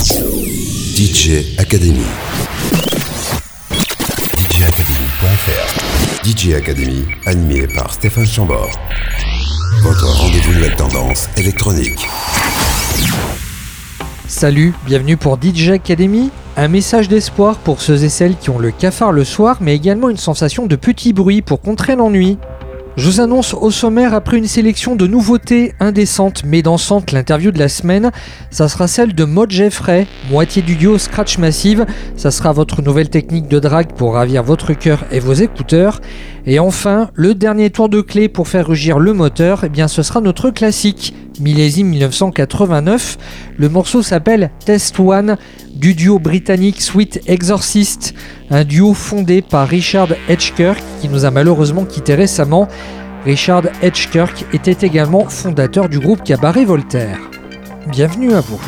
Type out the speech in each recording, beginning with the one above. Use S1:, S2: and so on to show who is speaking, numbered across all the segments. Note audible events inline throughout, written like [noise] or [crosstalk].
S1: DJ Academy. DJacademy.fr DJ Academy, animé par Stéphane Chambord. Votre rendez-vous nouvelle tendance électronique.
S2: Salut, bienvenue pour DJ Academy. Un message d'espoir pour ceux et celles qui ont le cafard le soir, mais également une sensation de petit bruit pour contrer l'ennui. Je vous annonce au sommaire, après une sélection de nouveautés indécentes mais dansantes, l'interview de la semaine, ça sera celle de Maud Jeffrey, moitié du duo Scratch Massive. Ça sera votre nouvelle technique de drague pour ravir votre cœur et vos écouteurs. Et enfin, le dernier tour de clé pour faire rugir le moteur, eh bien ce sera notre classique, millésime 1989. Le morceau s'appelle Test One du duo britannique Sweet Exorcist, un duo fondé par Richard Edgekirk qui nous a malheureusement quitté récemment. Richard Edgekirk était également fondateur du groupe Cabaret Voltaire. Bienvenue à vous.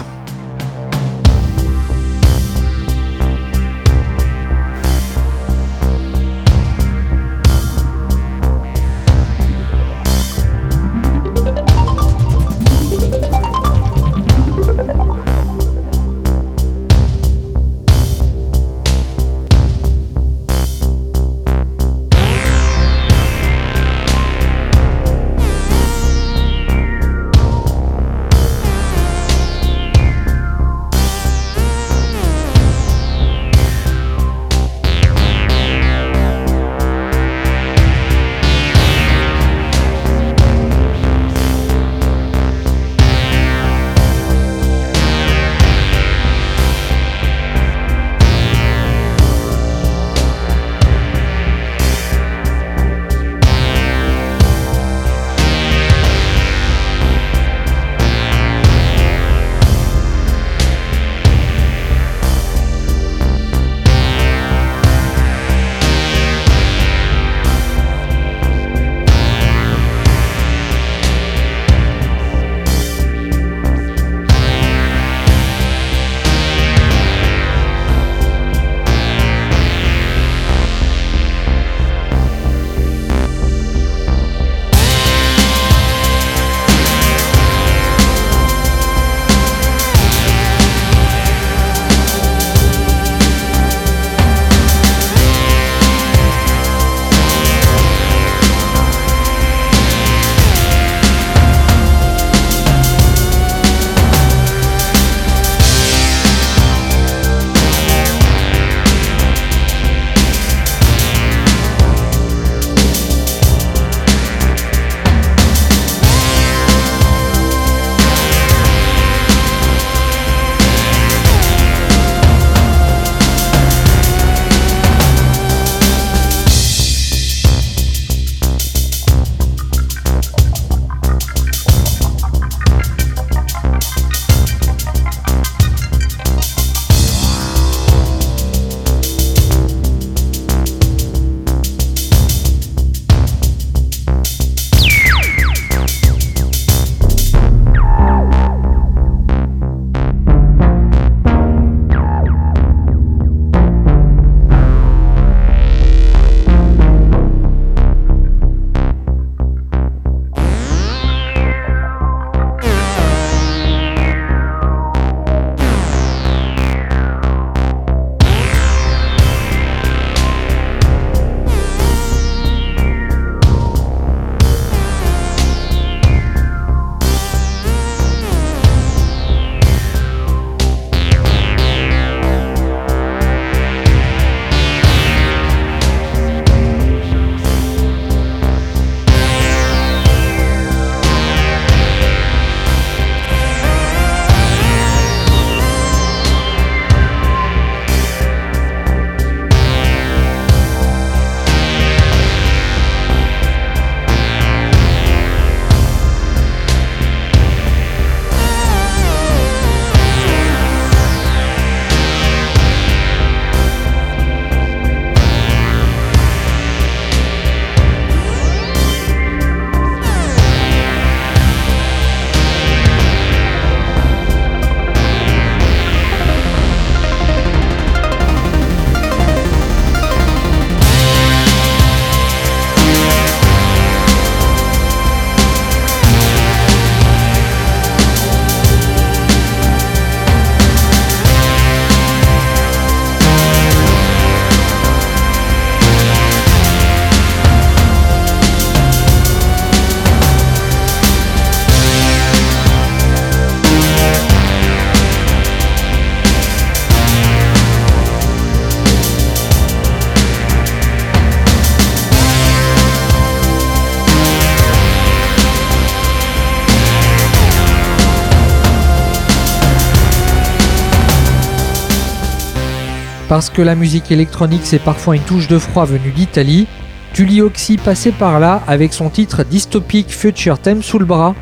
S2: Parce que la musique électronique c'est parfois une touche de froid venue d'Italie, Tully Oxy passait par là avec son titre Dystopic Future Theme sous le bras.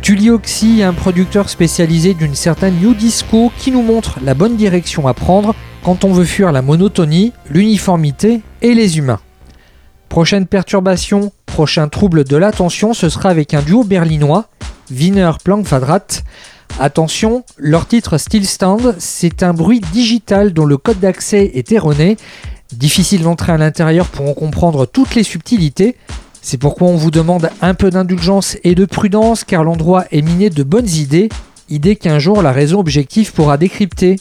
S2: Tully Oxy est un producteur spécialisé d'une certaine new disco qui nous montre la bonne direction à prendre quand on veut fuir la monotonie, l'uniformité et les humains. Prochaine perturbation, prochain trouble de l'attention, ce sera avec un duo berlinois, Wiener Plankquadrat. Attention, leur titre Still Stand, c'est un bruit digital dont le code d'accès est erroné. Difficile d'entrer à l'intérieur pour en comprendre toutes les subtilités. C'est pourquoi on vous demande un peu d'indulgence et de prudence car l'endroit est miné de bonnes idées, idées qu'un jour la raison objective pourra décrypter.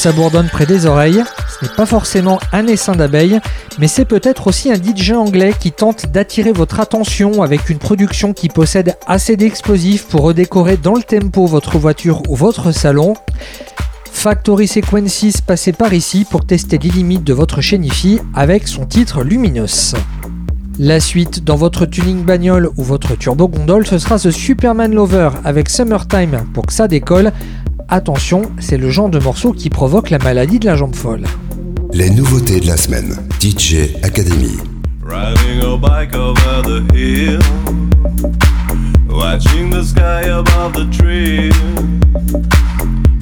S2: Ça bourdonne près des oreilles, ce n'est pas forcément un essaim d'abeilles, mais c'est peut-être aussi un DJ anglais qui tente d'attirer votre attention avec une production qui possède assez d'explosifs pour redécorer dans le tempo votre voiture ou votre salon. Factory Sequences passait par ici pour tester les limites de votre Hi-Fi avec son titre Luminous. La suite dans votre tuning bagnole ou votre turbo gondole, ce sera The Superman Lover avec Summertime pour que ça décolle Attention, c'est le genre de morceau qui provoque la maladie de la jambe folle.
S1: Les nouveautés de la semaine. DJ Academy.
S3: Riding a bike over the hill. Watching the sky above the tree.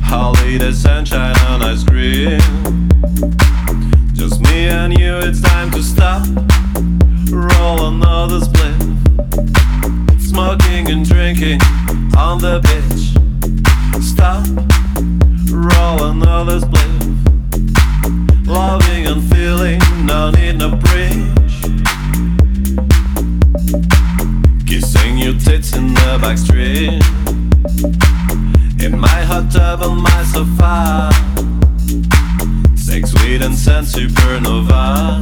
S3: Holiday sunshine on ice cream. Just me and you, it's time to stop. Roll another split. Smoking and drinking on the beach. Stop, roll another split. Loving and feeling, no need no bridge. Kissing your tits in the back street. In my hot tub on my sofa. Sex, sweet and scent supernova.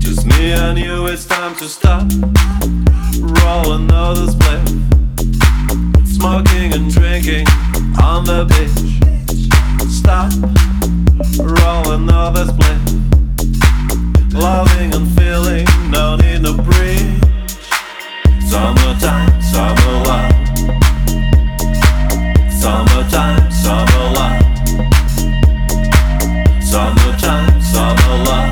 S3: Just me and you, it's time to stop. Roll another split smoking and drinking on the beach. Stop, roll another split. Loving and feeling, no need no bridge. Summertime, summer love. Summertime, summer love. Summertime, summer love.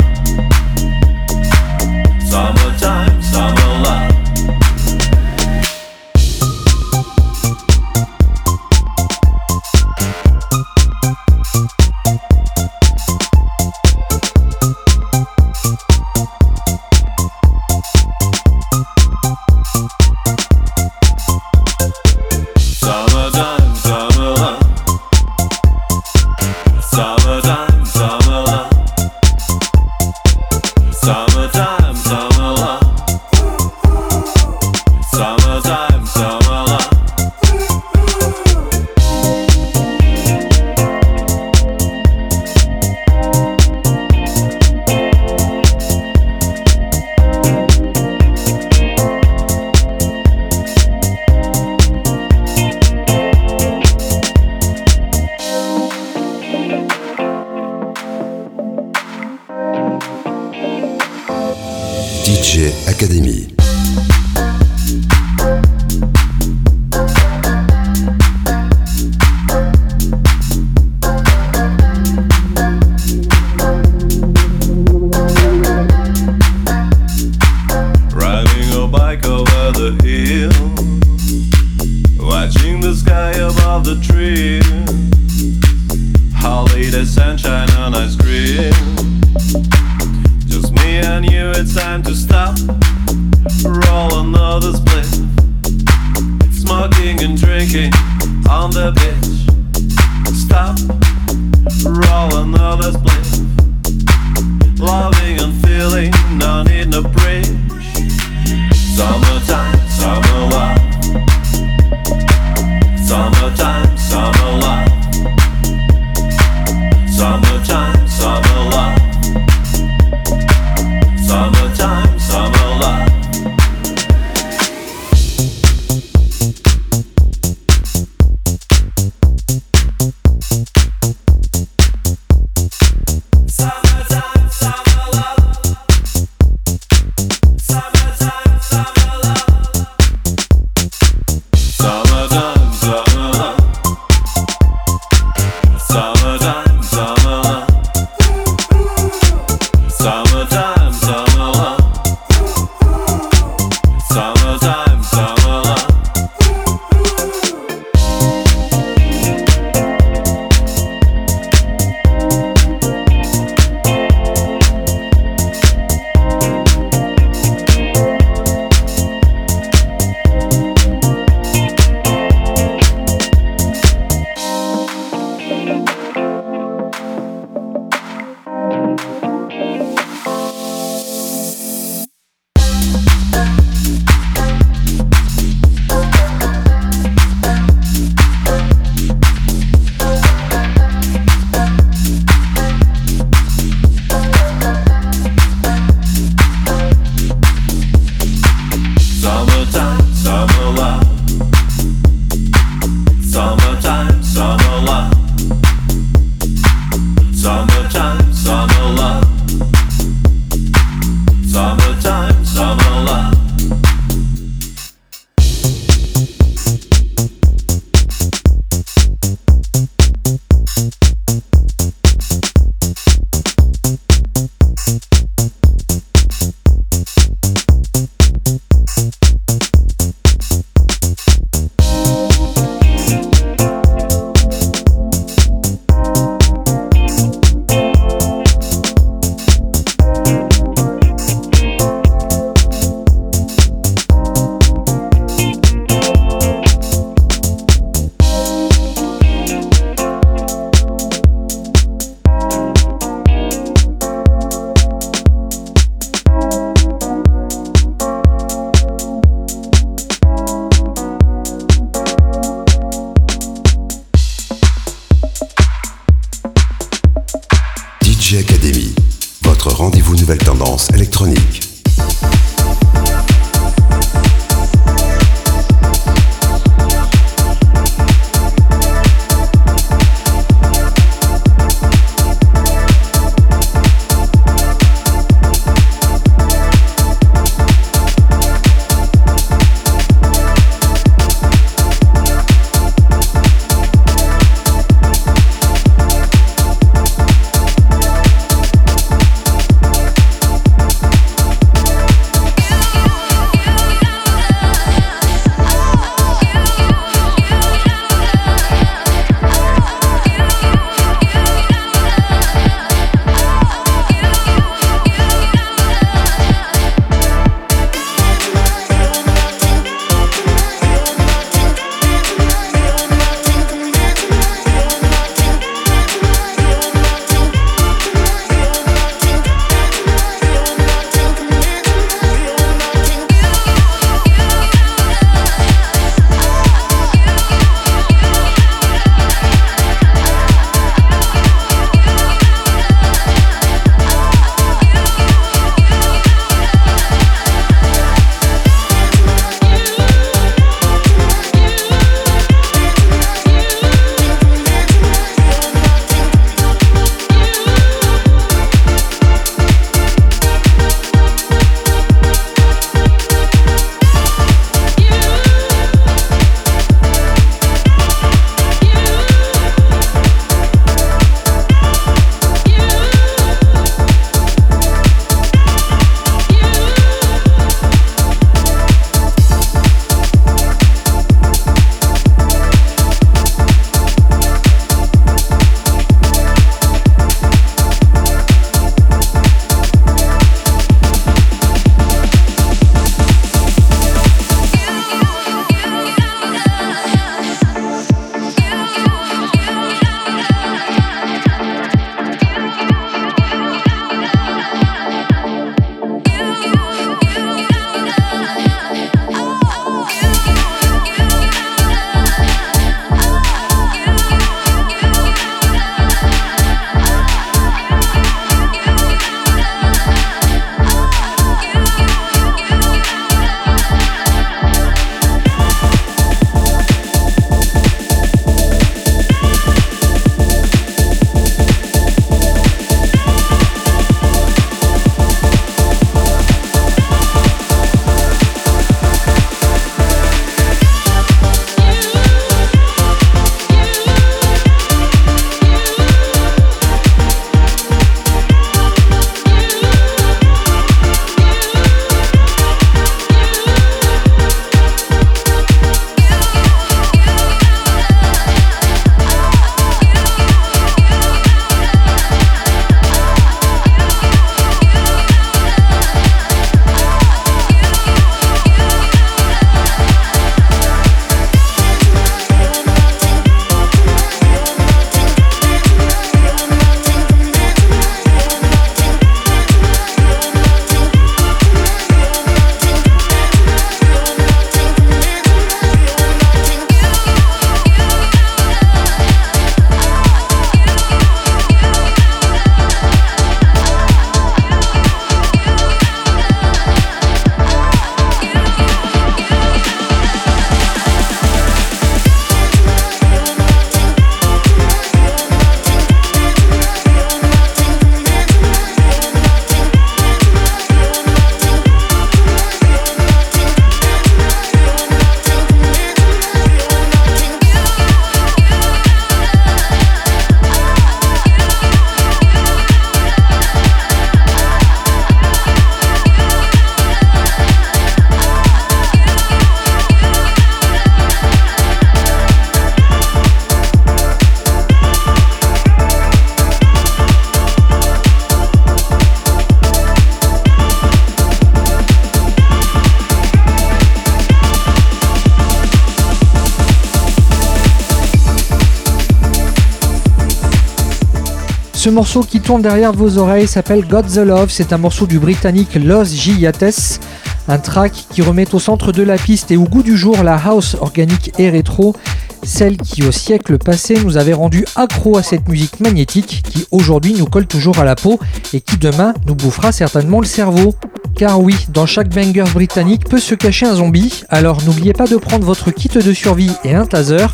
S2: Ce morceau qui tourne derrière vos oreilles s'appelle God the Love. C'est un morceau du britannique Los Giates. Un track qui remet au centre de la piste et au goût du jour la house organique et rétro. Celle qui au siècle passé nous avait rendu accro à cette musique magnétique qui aujourd'hui nous colle toujours à la peau et qui demain nous bouffera certainement le cerveau. Car oui, dans chaque banger britannique peut se cacher un zombie, alors n'oubliez pas de prendre votre kit de survie et un taser,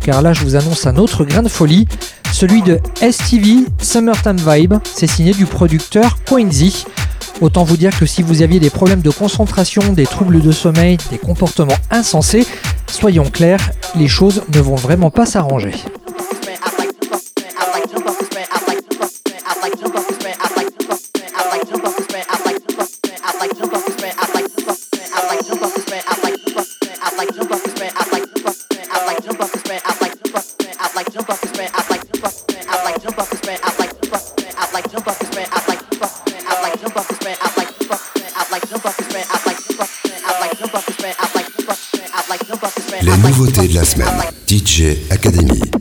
S2: car là je vous annonce un autre grain de folie, celui de STV Summertime Vibe, c'est signé du producteur Quincy. Autant vous dire que si vous aviez des problèmes de concentration, des troubles de sommeil, des comportements insensés, soyons clairs, les choses ne vont vraiment pas s'arranger.
S1: Les nouveautés de la semaine. DJ Academy.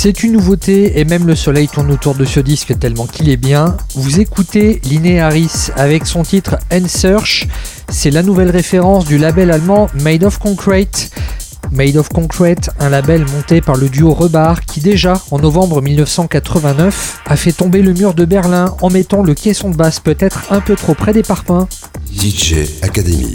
S2: C'est une nouveauté et même le soleil tourne autour de ce disque tellement qu'il est bien. Vous écoutez Linearis avec son titre Search. C'est la nouvelle référence du label allemand Made of Concrete. Made of Concrete, un label monté par le duo Rebar qui déjà en novembre 1989 a fait tomber le mur de Berlin en mettant le caisson de basse peut-être un peu trop près des parpaings.
S1: DJ Academy.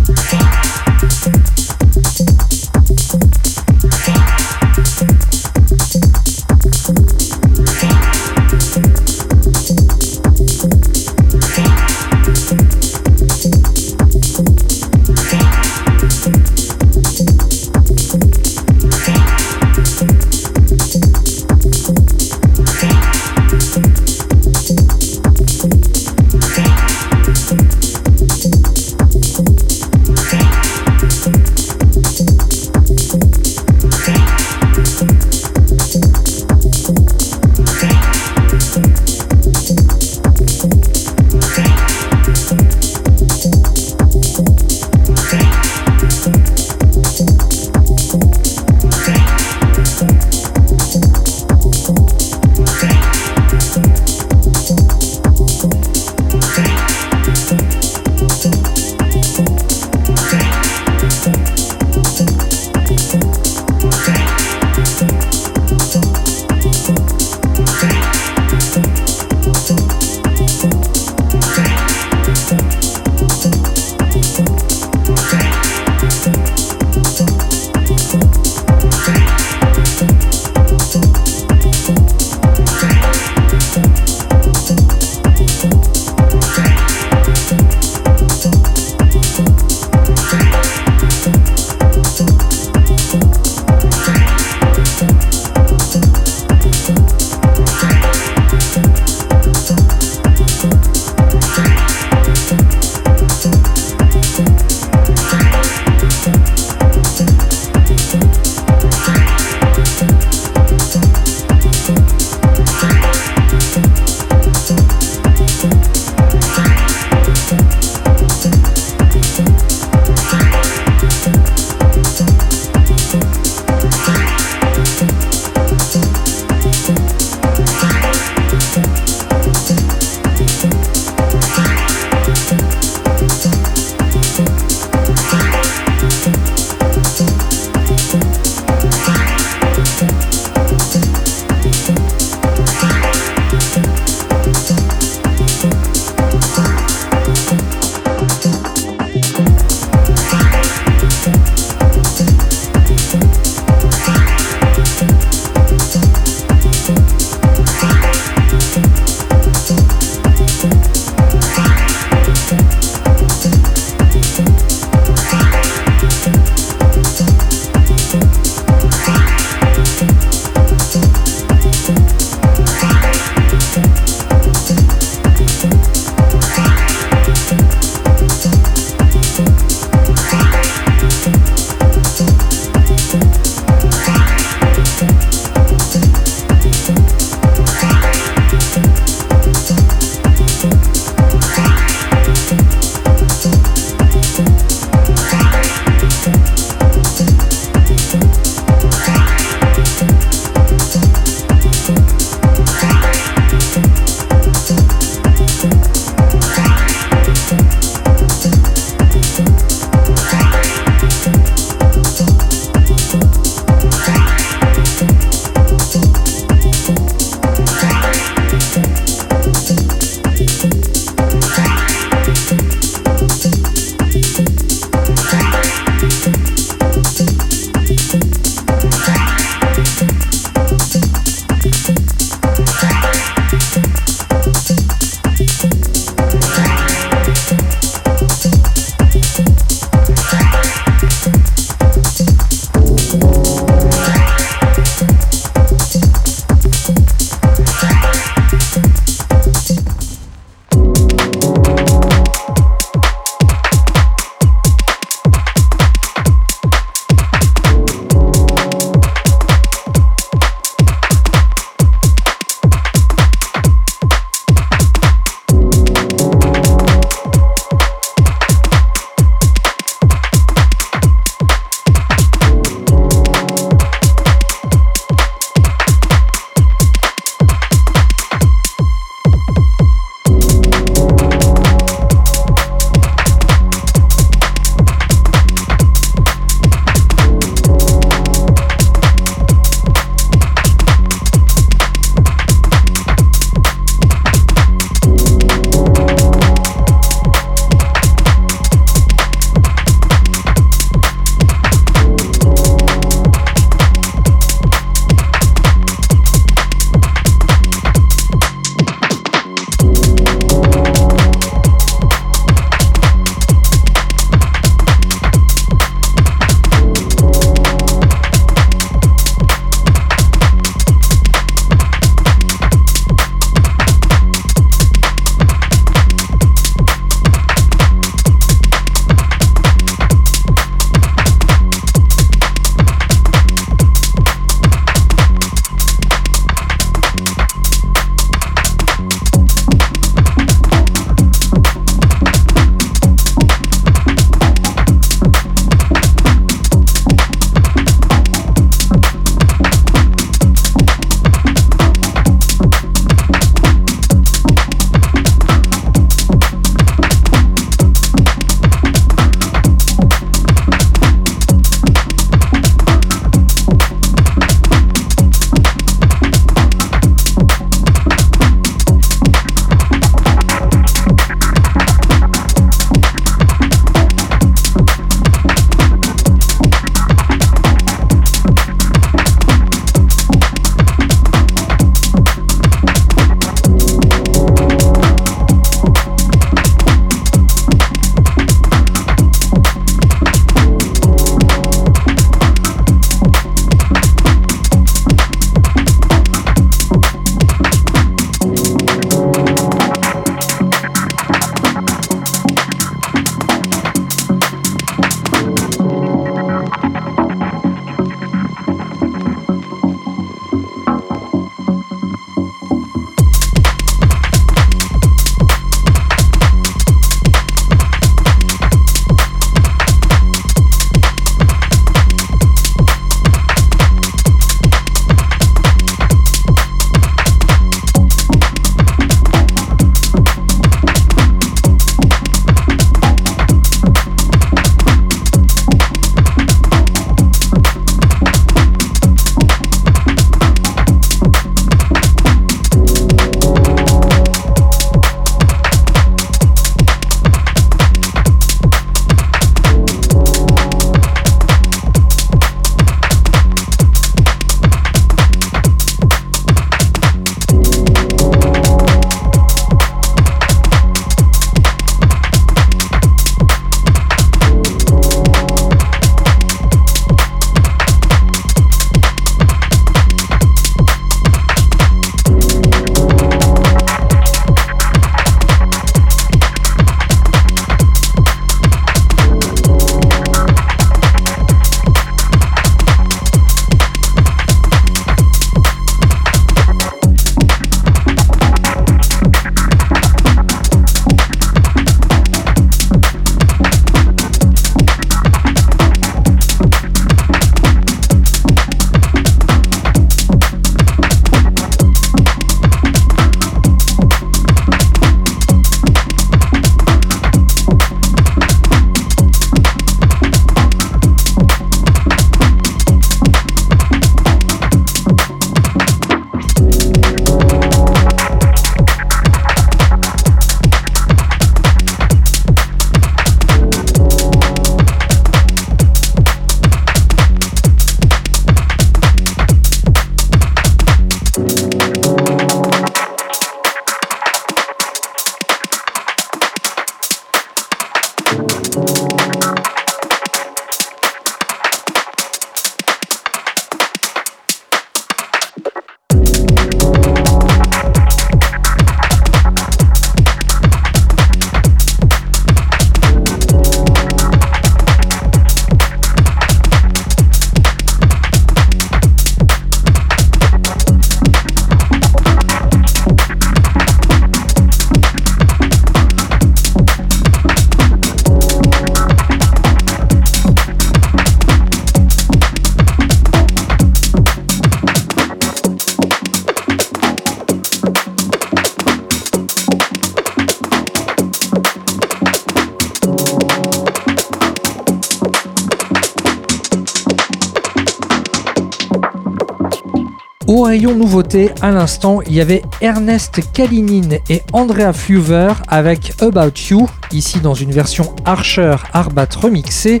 S2: Nouveauté, à l'instant, il y avait Ernest Kalinin et Andrea Fluver avec About You, ici dans une version Archer Arbat remixée,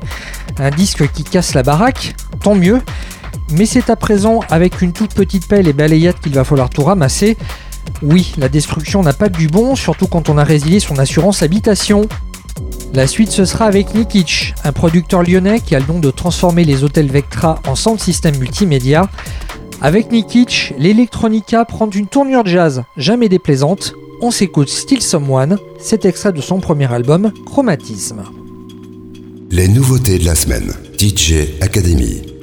S2: un disque qui casse la baraque, tant mieux. Mais c'est à présent avec une toute petite pelle et balayette qu'il va falloir tout ramasser. Oui, la destruction n'a pas du bon, surtout quand on a résilié son assurance habitation. La suite ce sera avec Nikic, un producteur lyonnais qui a le don de transformer les hôtels Vectra en sound système multimédia. Avec Nikic, l'Electronica prend une tournure jazz jamais déplaisante. On s'écoute Still Someone, cet extrait de son premier album, Chromatisme.
S1: Les nouveautés de la semaine. DJ Academy.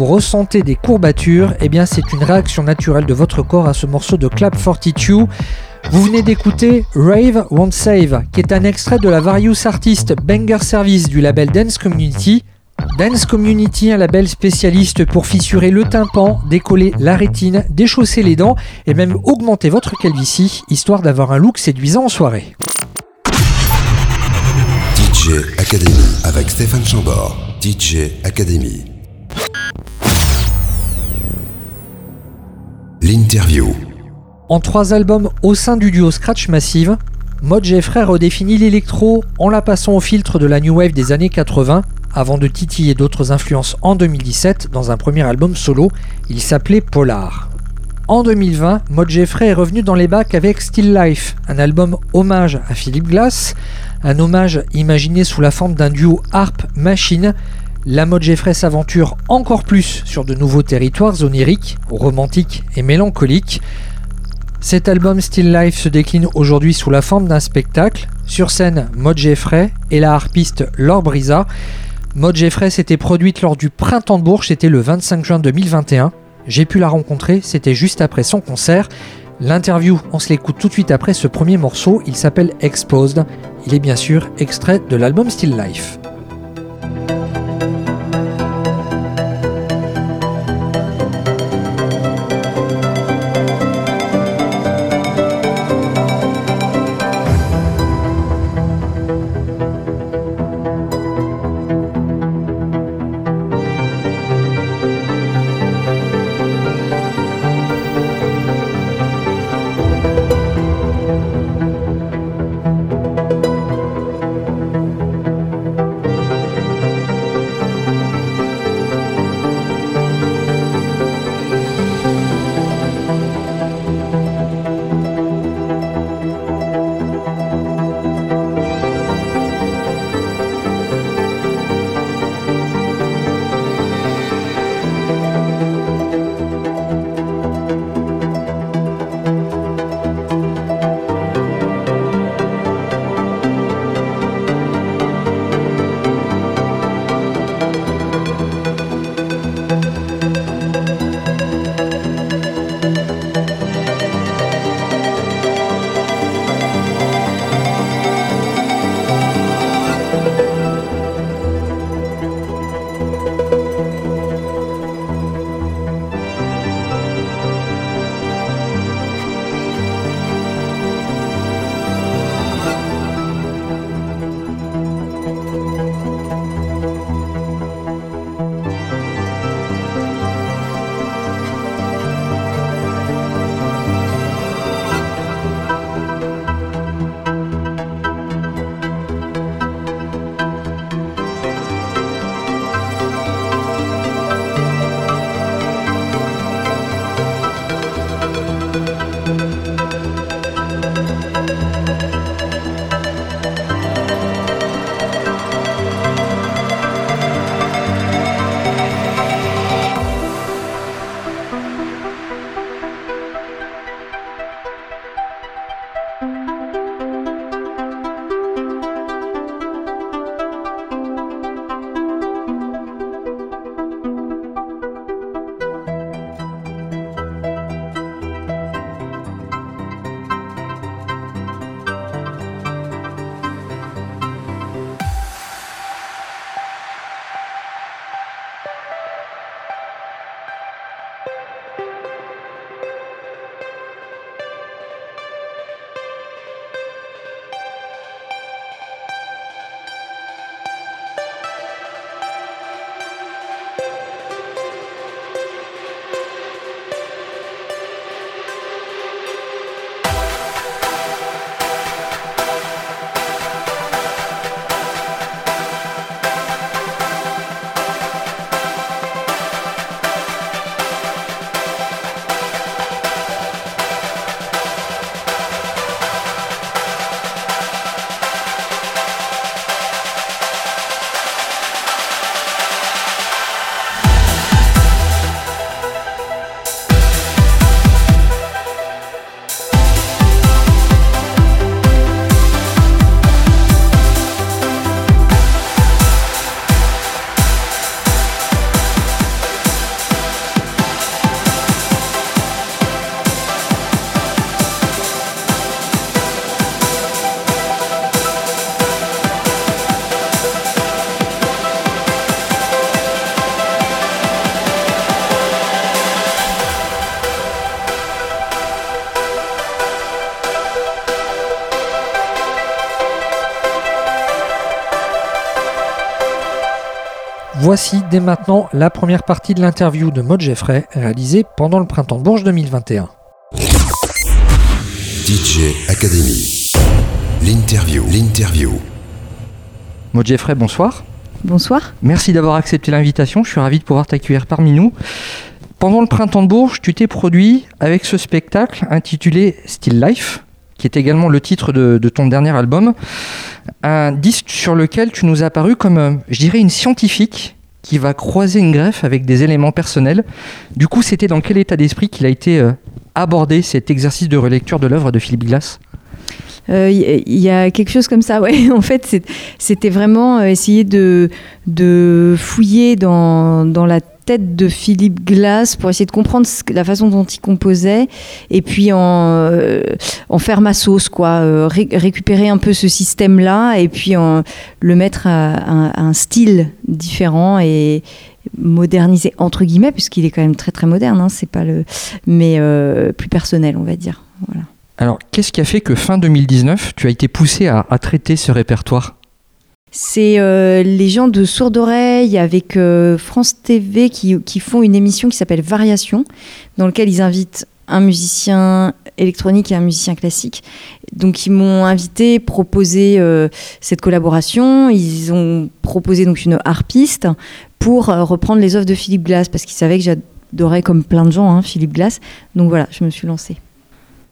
S2: Vous ressentez des courbatures, eh bien c'est une réaction naturelle de votre corps à ce morceau de Clap 42. Vous venez d'écouter Rave Won't Save, qui est un extrait de la Various Artist Banger Service du label Dance Community. Dance Community, un label spécialiste pour fissurer le tympan, décoller la rétine, déchausser les dents et même augmenter votre calvitie, histoire d'avoir un look séduisant en soirée.
S1: DJ Academy avec Stéphane Chambord. DJ Academy.
S2: En trois albums au sein du duo Scratch Massive, Mod Jeffrey redéfinit l'électro en la passant au filtre de la New Wave des années 80, avant de titiller d'autres influences en 2017 dans un premier album solo, il s'appelait Polar. En 2020, Mod Jeffrey est revenu dans les bacs avec Still Life, un album hommage à Philip Glass, un hommage imaginé sous la forme d'un duo harp-machine. La mode Jeffrey s'aventure encore plus sur de nouveaux territoires oniriques, romantiques et mélancoliques. Cet album Still Life se décline aujourd'hui sous la forme d'un spectacle. Sur scène, Mod Jeffrey et la harpiste Laure Brisa. Mod Jeffrey s'était produite lors du Printemps de Bourges, c'était le 25 juin 2021. J'ai pu la rencontrer, c'était juste après son concert. L'interview, on se l'écoute tout de suite après ce premier morceau, il s'appelle Exposed. Il est bien sûr extrait de l'album Still Life. Thank you. Voici dès maintenant la première partie de l'interview de Maud Jeffrey réalisée pendant le printemps de Bourges 2021.
S1: DJ Academy. L'interview. L'interview.
S2: Maud Jeffrey, bonsoir.
S4: Bonsoir.
S2: Merci d'avoir accepté l'invitation. Je suis ravi de pouvoir t'accueillir parmi nous. Pendant le printemps de Bourges, tu t'es produit avec ce spectacle intitulé Still Life, qui est également le titre de, de ton dernier album. Un disque sur lequel tu nous as apparu comme, euh, je dirais, une scientifique qui va croiser une greffe avec des éléments personnels. Du coup, c'était dans quel état d'esprit qu'il a été euh, abordé cet exercice de relecture de l'œuvre de Philippe Glass?
S4: Il euh, y, a quelque chose comme ça, ouais. [laughs] En fait, c'était vraiment euh, essayer de, fouiller dans la de Philippe Glass pour essayer de comprendre la façon dont il composait et puis en, euh, faire ma sauce, quoi. Euh, ré- récupérer un peu ce système-là et puis en, le mettre à, un style différent et modernisé entre guillemets puisqu'il est quand même très très moderne, hein, c'est pas le, mais euh, plus personnel, on va dire. Voilà.
S2: Alors, qu'est-ce qui a fait que fin 2019, tu as été poussé à traiter ce répertoire?
S4: C'est euh, les gens de Sourde Oreille avec euh, France TV qui, font une émission qui s'appelle Variation, dans laquelle ils invitent un musicien électronique et un musicien classique. Donc ils m'ont invité, proposé euh, cette collaboration. Ils ont proposé donc une harpiste pour reprendre les œuvres de Philippe Glass parce qu'ils savaient que j'adorais comme plein de gens hein, Philippe Glass. Donc voilà, je me suis lancée.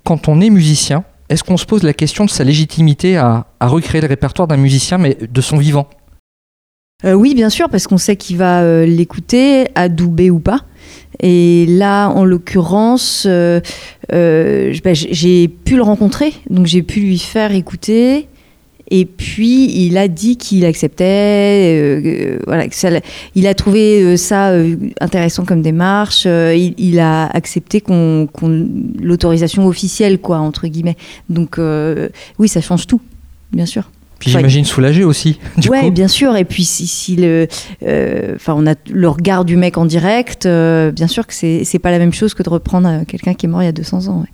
S2: Quand on est musicien, est-ce qu'on se pose la question de sa légitimité à, recréer le répertoire d'un musicien, mais de son vivant?
S4: Euh, oui, bien sûr, parce qu'on sait qu'il va euh, l'écouter, adouber ou pas. Et là, en l'occurrence, euh, bah, j'ai pu le rencontrer, donc j'ai pu lui faire écouter. Et puis, il a dit qu'il acceptait. euh, euh, voilà, que ça l'a- il a trouvé euh, ça euh, intéressant comme démarche. euh, il, il a accepté qu'on, qu'on- l'autorisation officielle, quoi, entre guillemets. Donc, oui, ça change tout, bien sûr.
S2: Puis j'imagine soulagé aussi. Du
S4: ouais,
S2: coup.
S4: bien sûr. Et puis si, si le, enfin, on a le regard du mec en direct. bien sûr que c'est c'est pas la même chose que de reprendre quelqu'un qui est mort il y a 200 ans. ouais.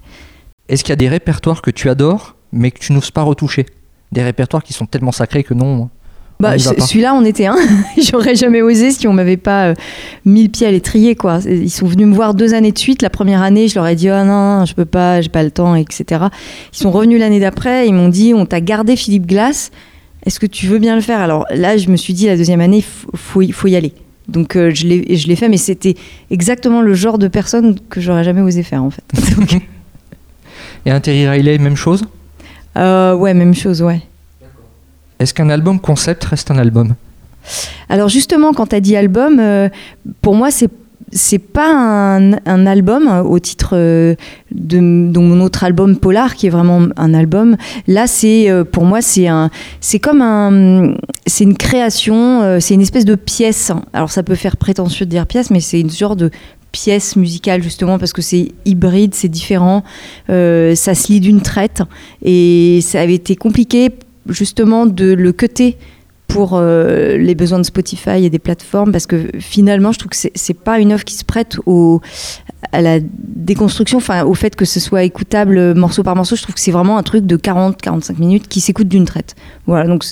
S2: Est-ce qu'il y a des répertoires que tu adores, mais que tu n'oses pas retoucher? Des répertoires qui sont tellement sacrés que non.
S4: Bah, ce-
S2: pas.
S4: celui-là, on était un. [laughs] J'aurais jamais osé si on m'avait pas euh, mis le pied à l'étrier, quoi. Ils sont venus me voir deux années de suite. La première année, je leur ai dit, oh non, je peux pas, j'ai pas le temps, etc. Ils sont revenus l'année d'après. Ils m'ont dit, on t'a gardé Philippe Glass. Est-ce que tu veux bien le faire? Alors là, je me suis dit, la deuxième année, il faut, faut y- faut y aller. Donc euh, je l'ai fait, mais c'était exactement le genre de personne que j'aurais jamais osé faire, en fait. [laughs] Donc,
S2: Et un Terry Riley, même chose?
S4: Euh, ouais, même chose, ouais.
S2: Est-ce qu'un album concept reste un album?
S4: Alors justement, quand tu as dit album, euh, pour moi, c'est c'est pas un, un album euh, au titre euh, de, de mon autre album Polar qui est vraiment un album. Là, c'est euh, pour moi c'est un c'est comme un c'est une création, euh, c'est une espèce de pièce. Alors ça peut faire prétentieux de dire pièce, mais c'est une genre de pièce musicale justement parce que c'est hybride, c'est différent, euh, ça se lit d'une traite. Et ça avait été compliqué justement de le cutter pour euh, les besoins de Spotify et des plateformes parce que finalement je trouve que c'est- pas une œuvre qui se prête au, à la déconstruction, enfin au fait que ce soit écoutable euh, morceau par morceau, je trouve que c'est vraiment un truc de 40-45 minutes qui s'écoute d'une traite. Voilà, donc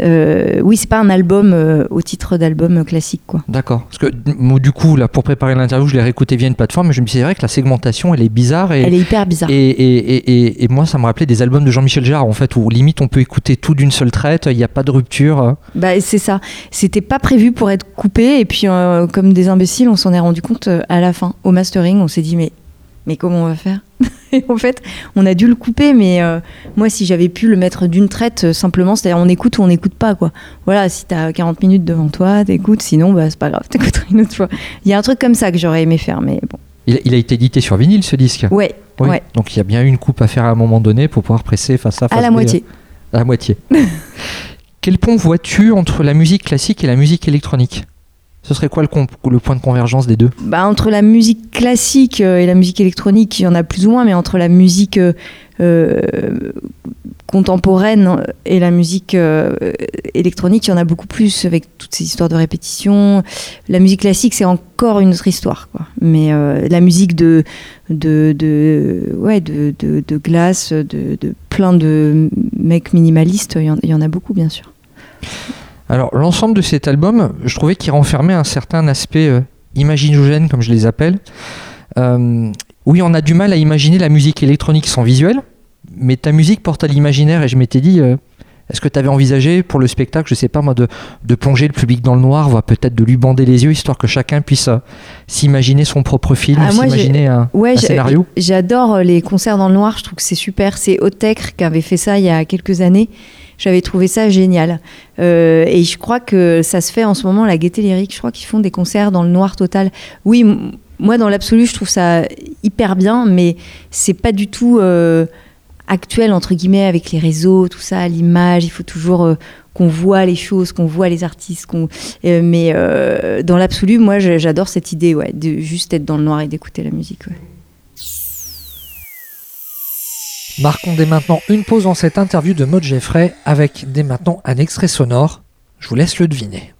S4: euh, oui, c'est pas un album euh, au titre d'album classique quoi.
S2: D'accord. Parce que moi, du coup, là, pour préparer l'interview, je l'ai réécouté via une plateforme, mais je me suis dit, c'est vrai que la segmentation, elle est bizarre. Et,
S4: Elle est hyper bizarre.
S2: et, et, et, et- et moi, ça me rappelait des albums de Jean-Michel Jarre, en fait, où limite on peut écouter tout d'une seule traite, il n'y a pas de rupture.
S4: Bah, c'est ça. C'était pas prévu pour être coupé et puis euh, comme des imbéciles, on s'en est rendu compte euh, à la fin au mastering, on s'est dit mais mais comment on va faire [laughs] Et en fait, on a dû le couper mais euh, moi si j'avais pu le mettre d'une traite euh, simplement, c'est-à-dire on écoute ou on n'écoute pas quoi. Voilà, si t'as 40 minutes devant toi, t'écoutes, sinon bah c'est pas grave, [laughs] t'écouteras une autre fois. Il y a un truc comme ça que j'aurais aimé faire mais bon.
S2: Il, il a été édité sur vinyle, ce disque?
S4: Ouais,
S2: Oui.
S4: ouais.
S2: Donc il y a bien eu une coupe à faire à un moment donné pour pouvoir presser face à face.
S4: à la
S2: B,
S4: moitié.
S2: À la moitié. [laughs] Quel pont vois-tu entre la musique classique et la musique électronique? Ce serait quoi le, point de convergence des deux?
S4: Bah, entre la musique classique euh, et la musique électronique, il y en a plus ou moins, mais entre la musique euh, euh, contemporaine et la musique électronique, il y en a beaucoup plus avec toutes ces histoires de répétition. La musique classique, c'est encore une autre histoire. Mais la musique de ouais de, glace, de, plein de mecs minimalistes, il y en a beaucoup, bien sûr.
S2: Alors, l'ensemble de cet album, je trouvais qu'il renfermait un certain aspect euh, imaginogène, comme je les appelle. Euh, oui, on a du mal à imaginer la musique électronique sans visuel, mais ta musique porte à l'imaginaire et je m'étais dit, euh, est-ce que tu avais envisagé pour le spectacle, je sais pas moi, de, de plonger le public dans le noir, voire peut-être de lui bander les yeux, histoire que chacun puisse euh, s'imaginer son propre film,
S4: Ah,
S2: s'imaginer un,
S4: Ouais,
S2: un
S4: j'ai-
S2: scénario
S4: J'adore les concerts dans le noir, je trouve que c'est super. C'est Otek qui avait fait ça il y a quelques années. J'avais trouvé ça génial. Euh, et je crois que ça se fait en ce moment, la Gaieté Lyrique. Je crois qu'ils font des concerts dans le noir total. Oui, moi, dans l'absolu, je trouve ça hyper bien, mais c'est pas du tout euh, actuel, entre guillemets, avec les réseaux, tout ça, l'image. Il faut toujours euh, qu'on voit les choses, qu'on voit les artistes. qu'on- mais dans l'absolu, moi, j'adore cette idée, ouais, de juste être dans le noir et d'écouter la musique.
S2: Marquons dès maintenant une pause dans cette interview de Maud Jeffrey avec dès maintenant un extrait sonore. Je vous laisse le deviner.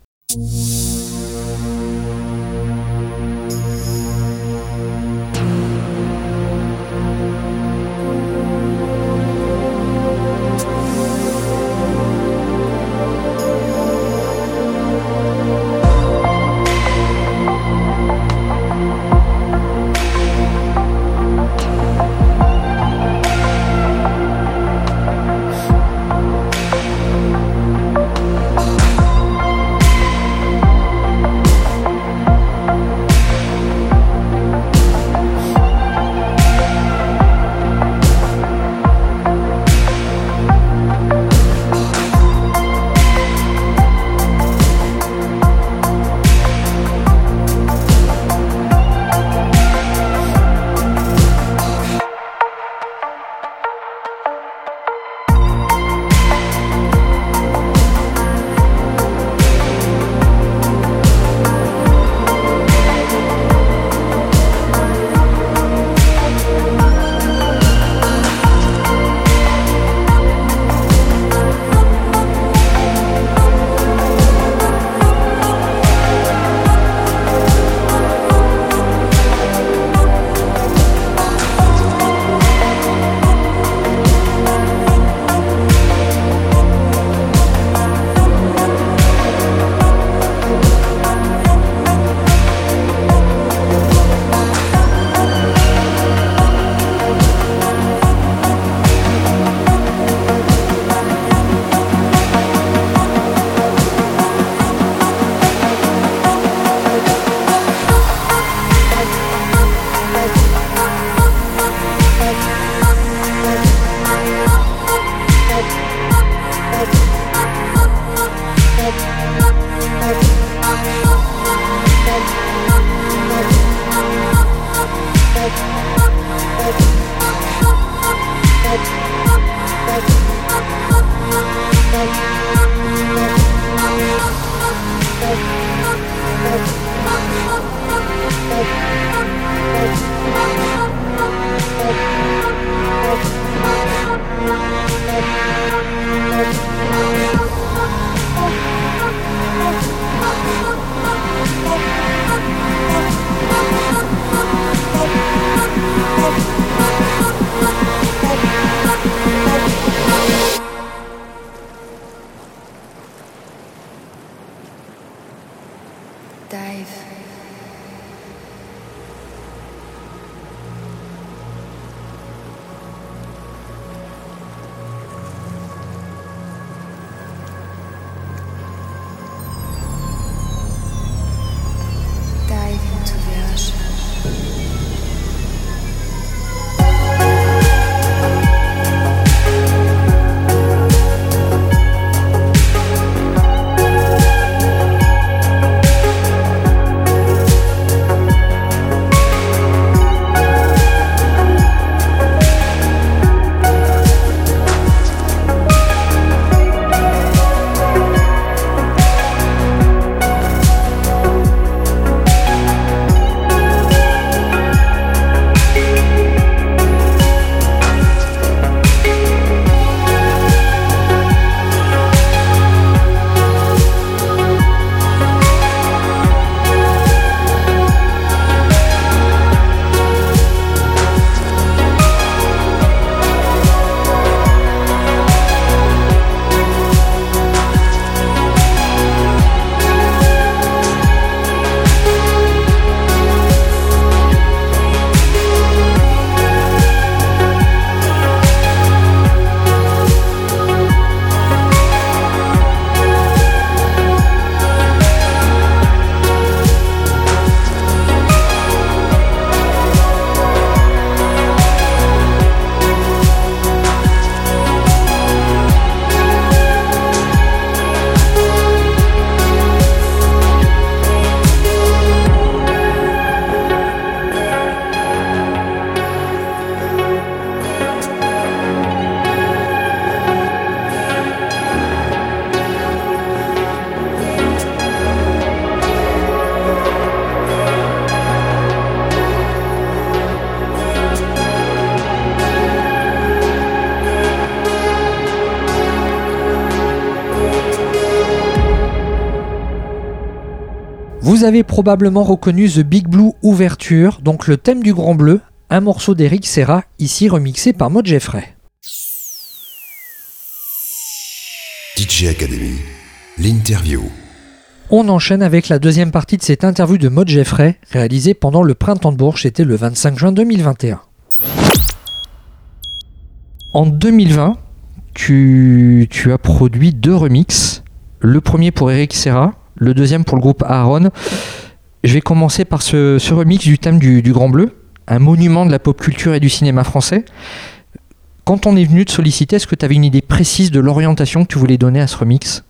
S2: Avez probablement reconnu The Big Blue Ouverture, donc le thème du Grand Bleu, un morceau d'Eric Serra, ici remixé par Maud Jeffrey.
S1: DJ Academy, l'interview.
S2: On enchaîne avec la deuxième partie de cette interview de Maud Jeffrey, réalisée pendant le Printemps de Bourges, c'était le 25 juin 2021. En 2020, tu, tu as produit deux remixes. Le premier pour Eric Serra, le deuxième pour le groupe Aaron. Je vais commencer par ce, remix du thème du, Grand Bleu, un monument de la pop culture et du cinéma français. Quand on est venu te solliciter, est-ce que tu avais une idée précise de l'orientation que tu voulais donner à ce remix?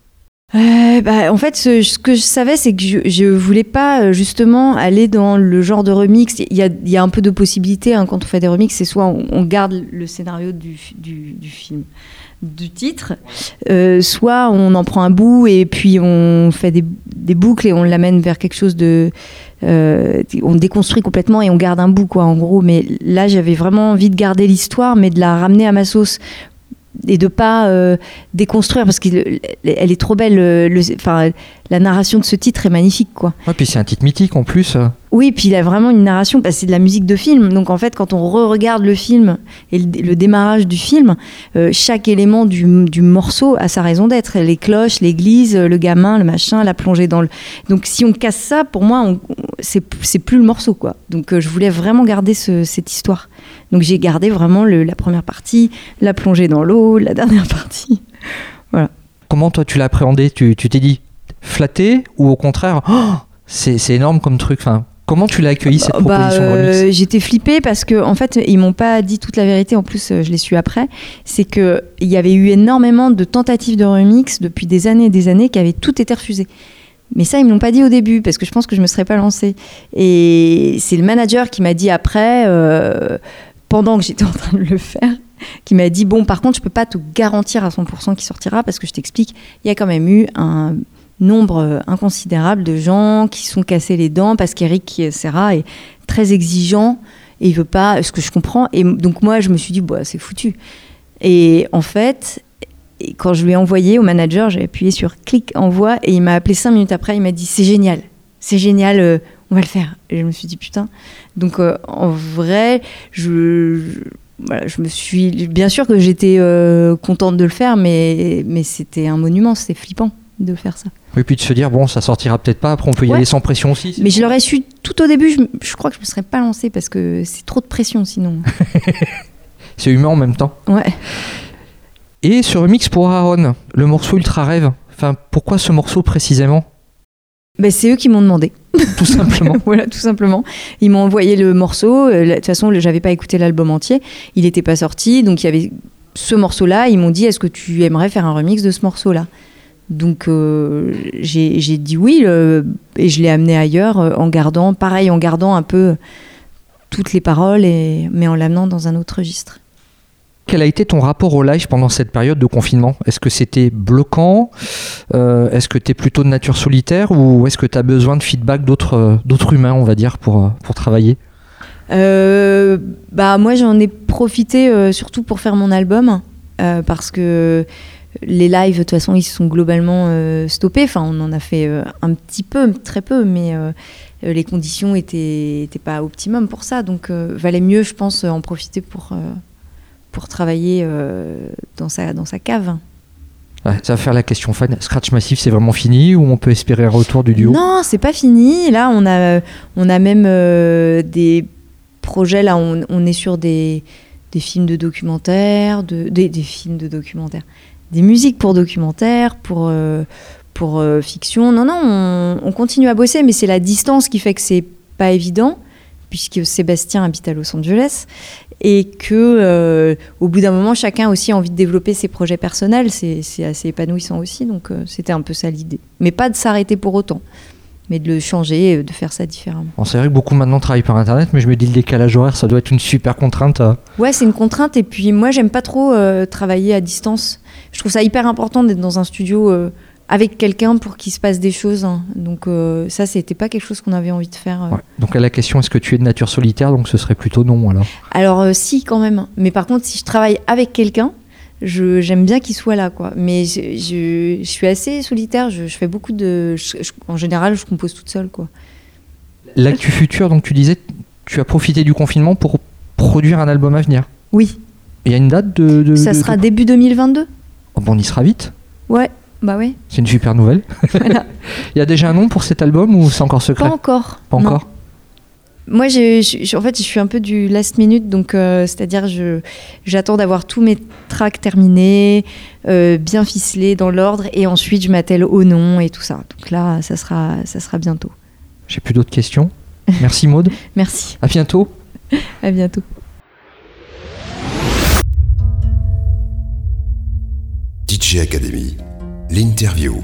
S4: Euh, bah, en fait, ce, que je savais, c'est que je, je voulais pas euh, justement aller dans le genre de remix. Il y a, un peu de possibilités hein, quand on fait des remixes. C'est soit on, garde le scénario du film, du titre, euh, soit on en prend un bout et puis on fait des, boucles et on l'amène vers quelque chose de. euh, on déconstruit complètement et on garde un bout, quoi, en gros. Mais là, j'avais vraiment envie de garder l'histoire, mais de la ramener à ma sauce et de pas euh, déconstruire parce qu'elle elle est trop belle. la narration de ce titre est magnifique, quoi.
S2: Ouais, puis c'est un titre mythique en plus.
S4: Oui, puis il a vraiment une narration, que c'est de la musique de film. Donc en fait, quand on re-regarde le film et le, démarrage du film, euh, chaque élément du, morceau a sa raison d'être. Les cloches, l'église, le gamin, le machin, la plongée dans le. Donc si on casse ça, pour moi, c'est c'est plus le morceau, quoi. Donc euh, je voulais vraiment garder ce- cette histoire. Donc j'ai gardé vraiment la première partie, la plongée dans l'eau, la dernière partie. [laughs]
S2: Comment toi tu l'as appréhendé? Tu t'es dit flatté ou au contraire oh, c'est c'est énorme comme truc Comment tu l'as accueilli cette
S4: Bah,
S2: proposition de
S4: euh,
S2: remix
S4: J'étais flippée parce que en fait ils m'ont pas dit toute la vérité. En plus, euh, je l'ai su après. C'est que il y avait eu énormément de tentatives de remix depuis des années et des années qui avaient toutes été refusées. Mais ça, ils me l'ont pas dit au début parce que je pense que je me serais pas lancée. Et c'est le manager qui m'a dit après, euh, pendant que j'étais en train de le faire, qui m'a dit bon, par contre, je peux pas te garantir à 100% qu'il sortira parce que je t'explique, il y a quand même eu un nombre euh, inconsidérable de gens qui sont cassés les dents parce qu'Eric Serra est très exigeant et il veut pas, ce que je comprends. Et donc moi, je me suis dit, bah, c'est foutu. Et en fait, quand je lui ai envoyé au manager, j'ai appuyé sur clic envoi et il m'a appelé cinq minutes après. Il m'a dit, c'est génial, c'est génial, euh, on va le faire. Et je me suis dit, putain. Donc euh, en vrai, je, me suis. Bien sûr que j'étais euh, contente de le faire, mais, mais c'était un monument, c'était flippant de faire ça.
S2: Et puis de se dire bon ça sortira peut-être pas après on peut y
S4: Ouais.
S2: aller sans pression aussi.
S4: Mais je l'aurais su tout au début, je, je crois que je me serais pas lancée parce que c'est trop de pression sinon. [laughs]
S2: C'est humain en même temps.
S4: Ouais.
S2: Et ce remix pour Aaron, le morceau Ultra Rêve. Enfin pourquoi ce morceau précisément?
S4: Ben, c'est eux qui m'ont demandé.
S2: Tout [laughs] simplement.
S4: voilà, tout simplement. Ils m'ont envoyé le morceau. Euh, De toute façon, j'avais pas écouté l'album entier. Il n'était pas sorti. Donc, il y avait ce morceau-là. Ils m'ont dit Est-ce que tu aimerais faire un remix de ce morceau-là? Donc, euh, j'ai dit oui. euh, et je l'ai amené ailleurs euh, en gardant, pareil, en gardant un peu toutes les paroles, et, mais en l'amenant dans un autre registre.
S2: Quel a été ton rapport au live pendant cette période de confinement? Est-ce que c'était bloquant? Est-ce que tu es plutôt de nature solitaire ou est-ce que tu as besoin de feedback d'autres humains, on va dire, pour, pour travailler?
S4: Bah moi j'en ai profité surtout pour faire mon album parce que les lives de toute façon ils se sont globalement euh, stoppés. Enfin on en a fait euh, un petit peu, très peu, mais euh, les conditions étaient, étaient pas optimum pour ça. Donc valait mieux je pense en profiter pour pour travailler dans sa dans sa cave.
S2: Ouais, Ça va faire la question fan. Scratch Massif, c'est vraiment fini ou on peut espérer un retour du duo?
S4: Non, c'est pas fini. Là, on a, on a même des projets. Là, on, on est sur des, des films de documentaires, de, des, des films de documentaires, des musiques pour documentaires, pour, euh, pour euh, fiction. Non, non, on, on continue à bosser, mais c'est la distance qui fait que c'est pas évident, puisque Sébastien habite à Los Angeles et que euh, au bout d'un moment, chacun a aussi envie de développer ses projets personnels. C'est assez épanouissant aussi, donc c'était un peu ça l'idée. Mais pas de s'arrêter pour autant, mais de le changer, euh, de faire ça différemment.
S2: Bon, C'est vrai que beaucoup maintenant travaillent par internet, mais je me dis le décalage horaire, ça doit être une super contrainte. euh.
S4: Ouais, c'est une contrainte. Et puis moi, j'aime pas trop euh, travailler à distance. Je trouve ça hyper important d'être dans un studio euh, avec quelqu'un pour qu'il se passe des choses. hein. Donc ça, c'était pas quelque chose qu'on avait envie de faire.
S2: Ouais. Donc à la question, est-ce que tu es de nature solitaire Donc ce serait plutôt non alors?
S4: Alors si, quand même. Mais par contre, si je travaille avec quelqu'un, j'aime bien qu'il soit là, quoi. Mais je, je- je suis assez solitaire. Je, je fais beaucoup de. en général, je compose toute seule, quoi.
S2: L'actu future, donc tu disais, tu as profité du confinement pour produire un album à venir.
S4: Oui,
S2: Il y a une date de. de-
S4: ça
S2: de-
S4: sera
S2: de-
S4: début 2022.
S2: Oh, bon, on y sera vite.
S4: Ouais, bah ouais.
S2: C'est une super nouvelle. [laughs]
S4: Voilà. [laughs]
S2: Il y a déjà un nom pour cet album ou c'est encore secret?
S4: Pas encore.
S2: Pas
S4: non. Moi, j'ai- en fait, je suis un peu du last minute, donc euh, c'est-à-dire je j'attends d'avoir tous mes tracks terminés, euh, bien ficelés dans l'ordre, et ensuite je m'attelle au nom et tout ça. Donc là, ça sera ça sera bientôt.
S2: J'ai plus d'autres questions. Merci Maude. [laughs]
S4: Merci.
S2: À bientôt. [laughs]
S4: À bientôt.
S1: DJ Academy, l'interview.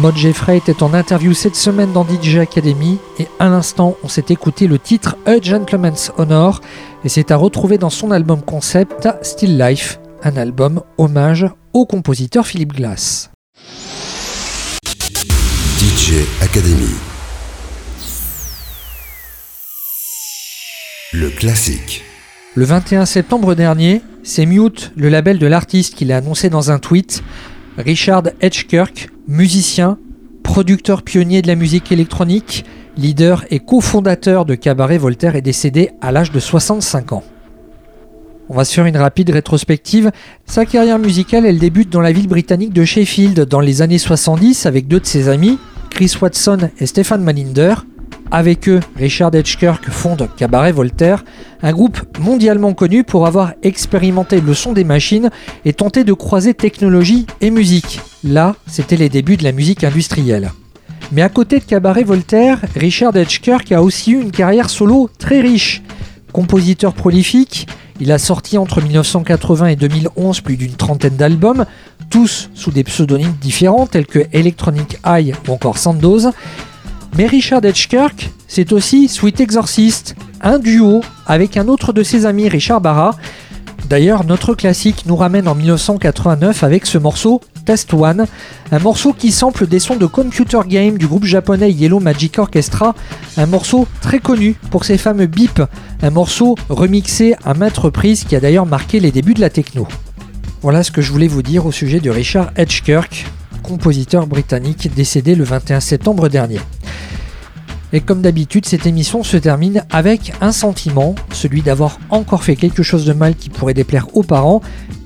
S2: Maud Jeffrey était en interview cette semaine dans DJ Academy et à l'instant on s'est écouté le titre A Gentleman's Honor et c'est à retrouver dans son album concept Still Life, un album hommage au compositeur Philippe Glass.
S1: DJ Academy. Le classique.
S2: Le 21 septembre dernier, c'est Mute, le label de l'artiste, qui l'a annoncé dans un tweet. Richard Edgekirk, musicien, producteur pionnier de la musique électronique, leader et cofondateur de Cabaret Voltaire, est décédé à l'âge de 65 ans. On va faire une rapide rétrospective. Sa carrière musicale, elle débute dans la ville britannique de Sheffield dans les années 70 avec deux de ses amis, Chris Watson et Stephen Malinder. Avec eux, Richard Edgekirk fonde Cabaret Voltaire, un groupe mondialement connu pour avoir expérimenté le son des machines et tenté de croiser technologie et musique. Là, c'était les débuts de la musique industrielle. Mais à côté de Cabaret Voltaire, Richard Edgekirk a aussi eu une carrière solo très riche. Compositeur prolifique, il a sorti entre 1980 et 2011 plus d'une trentaine d'albums, tous sous des pseudonymes différents tels que Electronic Eye ou encore Sandoz. Mais Richard Edgekirk, c'est aussi Sweet Exorcist, un duo avec un autre de ses amis, Richard Barra. D'ailleurs, notre classique nous ramène en 1989 avec ce morceau Test One, un morceau qui sample des sons de computer game du groupe japonais Yellow Magic Orchestra, un morceau très connu pour ses fameux bips, un morceau remixé à maintes reprises qui a d'ailleurs marqué les débuts de la techno. Voilà ce que je voulais vous dire au sujet de Richard Edgekirk, compositeur britannique décédé le 21 septembre dernier. Et comme d'habitude, cette émission se termine avec un sentiment, celui d'avoir encore fait quelque chose de mal qui pourrait déplaire aux parents,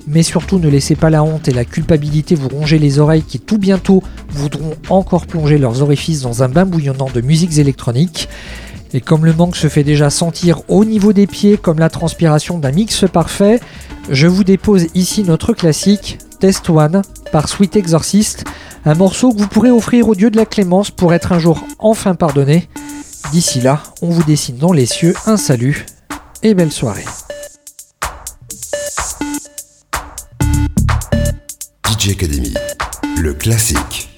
S2: mais surtout ne laissez pas la honte et la culpabilité vous ronger les oreilles qui tout bientôt voudront encore plonger leurs orifices dans un bain bouillonnant de musiques électroniques. Et comme le manque se fait déjà sentir au niveau des pieds comme la transpiration d'un mix parfait, je vous dépose ici notre classique Test One par Sweet Exorcist, un morceau que vous pourrez offrir au dieu de la clémence pour être un jour enfin pardonné. D'ici là, on vous dessine dans les cieux un salut et belle soirée.
S1: DJ Academy, le classique.